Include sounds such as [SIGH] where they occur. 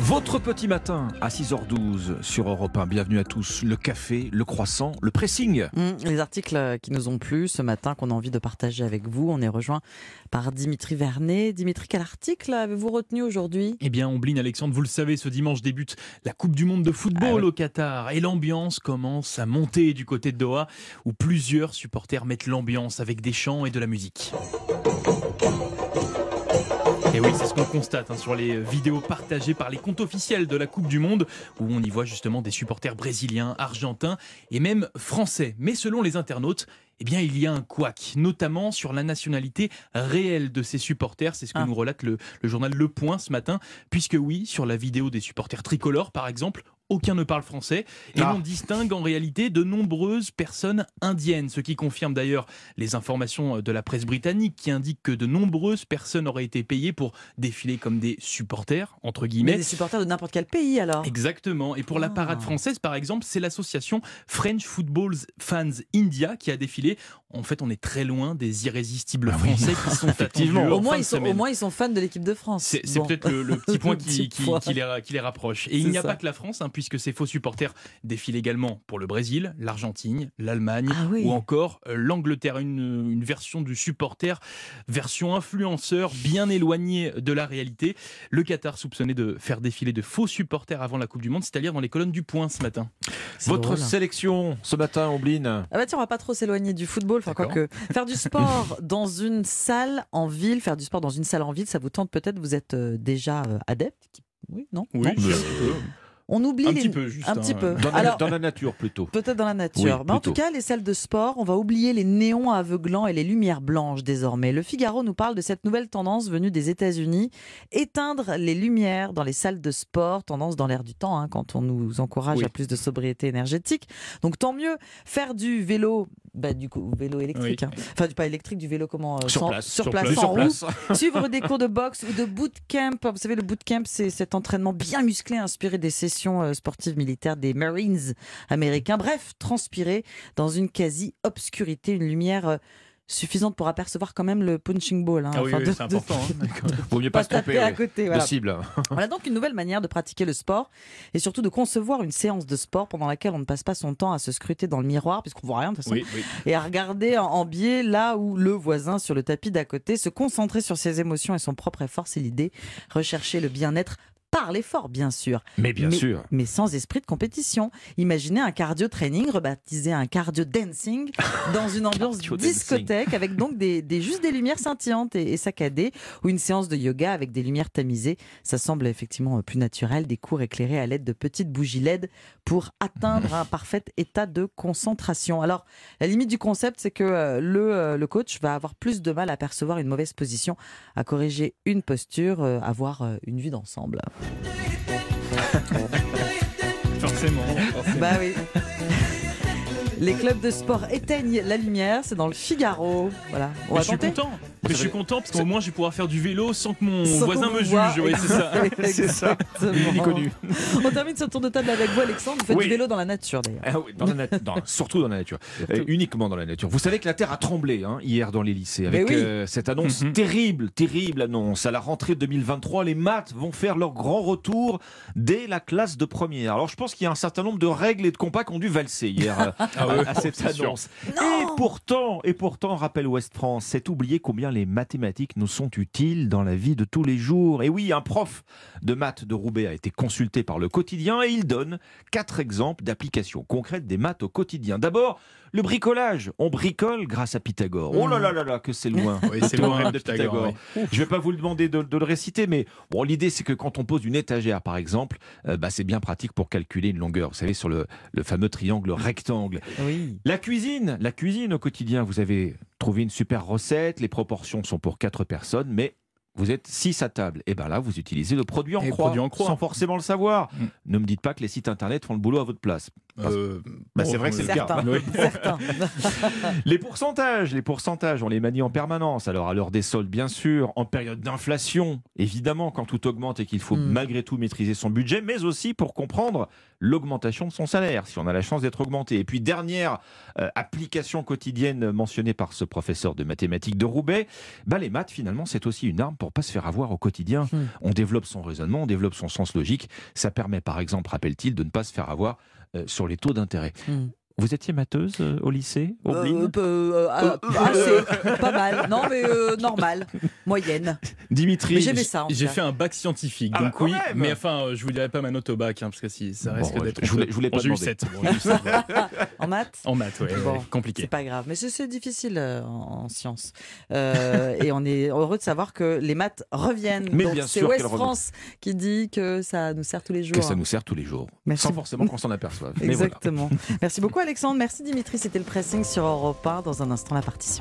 Votre petit matin à 6h12 sur Europe 1. Bienvenue à tous. Le café, le croissant, le pressing. Mmh, les articles qui nous ont plu ce matin, qu'on a envie de partager avec vous. On est rejoint par Dimitri Vernet. Dimitri, quel article avez-vous retenu aujourd'hui? Eh bien, Ombline Alexandre, vous le savez, ce dimanche débute la Coupe du Monde de football Ah oui. au Qatar. Et l'ambiance commence à monter du côté de Doha, où plusieurs supporters mettent l'ambiance avec des chants et de la musique. Et oui, c'est ce qu'on constate hein, sur les vidéos partagées par les comptes officiels de la Coupe du Monde, où on y voit justement des supporters brésiliens, argentins et même français. Mais selon les internautes, eh bien, il y a un couac, notamment sur la nationalité réelle de ces supporters. C'est ce que Ah. nous relate le, le journal Le Point ce matin, puisque oui, sur la vidéo des supporters tricolores, par exemple, aucun ne parle français et Ah. l'on distingue en réalité de nombreuses personnes indiennes, ce qui confirme d'ailleurs les informations de la presse britannique qui indiquent que de nombreuses personnes auraient été payées pour défiler comme des supporters, entre Mais guillemets. des supporters de n'importe quel pays alors Exactement. Et pour la Ah. parade française, par exemple, c'est l'association French Football Fans India qui a défilé. En fait, on est très loin des irrésistibles Ah oui. Français qui sont [LAUGHS] Effectivement. au moins, ils sont, au semaine. moins, ils sont fans de l'équipe de France. C'est Bon. peut-être le, le petit [LAUGHS] point Le qui, petit qui- point. qui les, ra- qui les rapproche. Et il n'y a ça. pas que la France, hein, puisque ces faux supporters défilent également pour le Brésil, l'Argentine, l'Allemagne Ah oui. ou encore euh, l'Angleterre. Une, une version du supporter, version influenceur, bien éloignée de la réalité. Le Qatar soupçonné de faire défiler de faux supporters avant la Coupe du Monde, c'est-à-dire dans les colonnes du Point ce matin. Votre drôle. sélection ce matin, Ombline. Ah bah tiens, on va pas trop s'éloigner du football. Enfin. Faire du sport [LAUGHS] dans une salle en ville, faire du sport dans une salle en ville, ça vous tente peut-être, vous êtes euh, déjà euh, adepte Oui, non, Oui, Non. On oublie Un les... petit peu, juste, Un hein. petit peu. Dans la, Alors, dans la nature plutôt. Peut-être dans la nature. Oui, Mais en plutôt. tout cas, les salles de sport, on va oublier les néons aveuglants et les lumières blanches désormais. Le Figaro nous parle de cette nouvelle tendance venue des États-Unis. Éteindre les lumières dans les salles de sport, tendance dans l'air du temps, hein, quand on nous encourage Oui. à plus de sobriété énergétique. Donc tant mieux. Faire du vélo, bah, du coup, vélo électrique. Oui. hein. Enfin, du pas électrique, du vélo comment euh, Sur sans- place. Sur Sur place, place. sans Sur roue. place. [LAUGHS] Suivre des cours de boxe ou de bootcamp. Vous savez, le bootcamp, c'est cet entraînement bien musclé inspiré des sessions euh, sportives militaires des Marines américains. Bref, transpirer dans une quasi-obscurité, une lumière euh, suffisante pour apercevoir quand même le punching ball. hein. Ah oui, Enfin, oui, de- c'est de- important. hein. Vaut mieux pas [LAUGHS] pas se taper à côté. de Voilà. cible. [LAUGHS] Voilà donc une nouvelle manière de pratiquer le sport et surtout de concevoir une séance de sport pendant laquelle on ne passe pas son temps à se scruter dans le miroir puisqu'on voit rien de toute façon Oui, oui. et à regarder en, en biais là où le voisin sur le tapis d'à côté se concentrer sur ses émotions et son propre effort, c'est l'idée. Rechercher le bien-être par l'effort, bien sûr, Mais bien mais, sûr. mais sans esprit de compétition. Imaginez un cardio training rebaptisé un cardio dancing [LAUGHS] dans une ambiance discothèque avec donc des, des- juste des lumières scintillantes et, et saccadées ou une séance de yoga avec des lumières tamisées. Ça semble effectivement euh, plus naturel. Des cours éclairés à l'aide de petites bougies LED pour atteindre un parfait état de concentration. Alors, la limite du concept, c'est que euh, le, euh, le coach va avoir plus de mal à percevoir une mauvaise position, à corriger une posture, à voir euh, une vue d'ensemble. [LAUGHS] Forcément. forcément. Bah oui. Les clubs de sport éteignent la lumière, c'est dans le Figaro. Voilà, on Mais va je suis tenter. content. Mais je suis content parce qu'au moins je vais pouvoir faire du vélo sans que mon Sans voisin me juge. [LAUGHS] Oui, c'est ça. C'est ça. Connu. On termine ce tour de table avec vous, Alexandre. Vous faites Oui. du vélo dans la nature, d'ailleurs. Ah oui, dans la nat- dans- surtout dans la nature, [LAUGHS] Euh, uniquement dans la nature. Vous savez que la Terre a tremblé hein, hier dans les lycées avec euh, cette annonce Mhm. terrible, terrible annonce. À la rentrée 2023, les maths vont faire leur grand retour dès la classe de première. Alors je pense qu'il y a un certain nombre de règles et de compas qui ont dû valser hier euh, Ah à, à cette annonce. Et pourtant, et pourtant, rappelle Ouest France, c'est oublier combien les mathématiques nous sont utiles dans la vie de tous les jours. Et oui, un prof de maths de Roubaix a été consulté par le quotidien et il donne quatre exemples d'applications concrètes des maths au quotidien. D'abord, le bricolage. On bricole grâce à Pythagore. Oh là là là là, que c'est loin. Oui, [LAUGHS] Le c'est loin, théorème de Pythagore, Pythagore. Je vais pas vous le demander de, de le réciter, mais bon, l'idée c'est que quand on pose une étagère, par exemple, euh, bah, c'est bien pratique pour calculer une longueur. Vous savez, sur le, le fameux triangle rectangle. Oui. La cuisine, la cuisine au quotidien, vous avez trouvé une super recette, les proportions sont pour quatre personnes, mais vous êtes 6 à table. Et bien là, vous utilisez le produit en, Et croix, produit en croix. sans forcément le savoir. Mm. Ne me dites pas que les sites internet font le boulot à votre place. Euh, Bah, c'est vrai que c'est le cas. [LAUGHS] [LAUGHS] Les pourcentages, les pourcentages, on les manie en permanence. Alors à l'heure des soldes, bien sûr, en période d'inflation, évidemment, quand tout augmente et qu'il faut Mm. malgré tout maîtriser son budget, mais aussi pour comprendre l'augmentation de son salaire, si on a la chance d'être augmenté. Et puis dernière euh, application quotidienne mentionnée par ce professeur de mathématiques de Roubaix, bah, les maths finalement c'est aussi une arme pour pas se faire avoir au quotidien. Mm. On développe son raisonnement, on développe son sens logique. Ça permet par exemple, rappelle-t-il, de ne pas se faire avoir sur les taux d'intérêt. Mm. Vous étiez matheuse euh, au lycée au Euh, euh, euh, ah, assez, pas mal. Non, mais euh, normal, moyenne. Dimitri, j'aimais ça. J'ai fait un bac scientifique, Ah donc oui, même. mais enfin, euh, je vous dirai pas ma note au bac, hein, parce que si ça risque d'être. je voulais- je voulais pas Bon, j'ai eu demander. 7. Bon, eu [LAUGHS] sept, voilà. En maths En maths, ouais, Bon, ouais, compliqué. C'est pas grave, mais c'est- difficile euh, en, en sciences. Euh, et on est heureux de savoir que les maths reviennent. Mais Donc, bien c'est sûr West reviennent. France qui dit que ça nous sert tous les jours. que ça nous sert tous les jours, Merci. sans forcément qu'on s'en aperçoive. Exactement. Merci beaucoup Alexandre, merci Dimitri. C'était le pressing sur Europe 1. Dans un instant, la partition.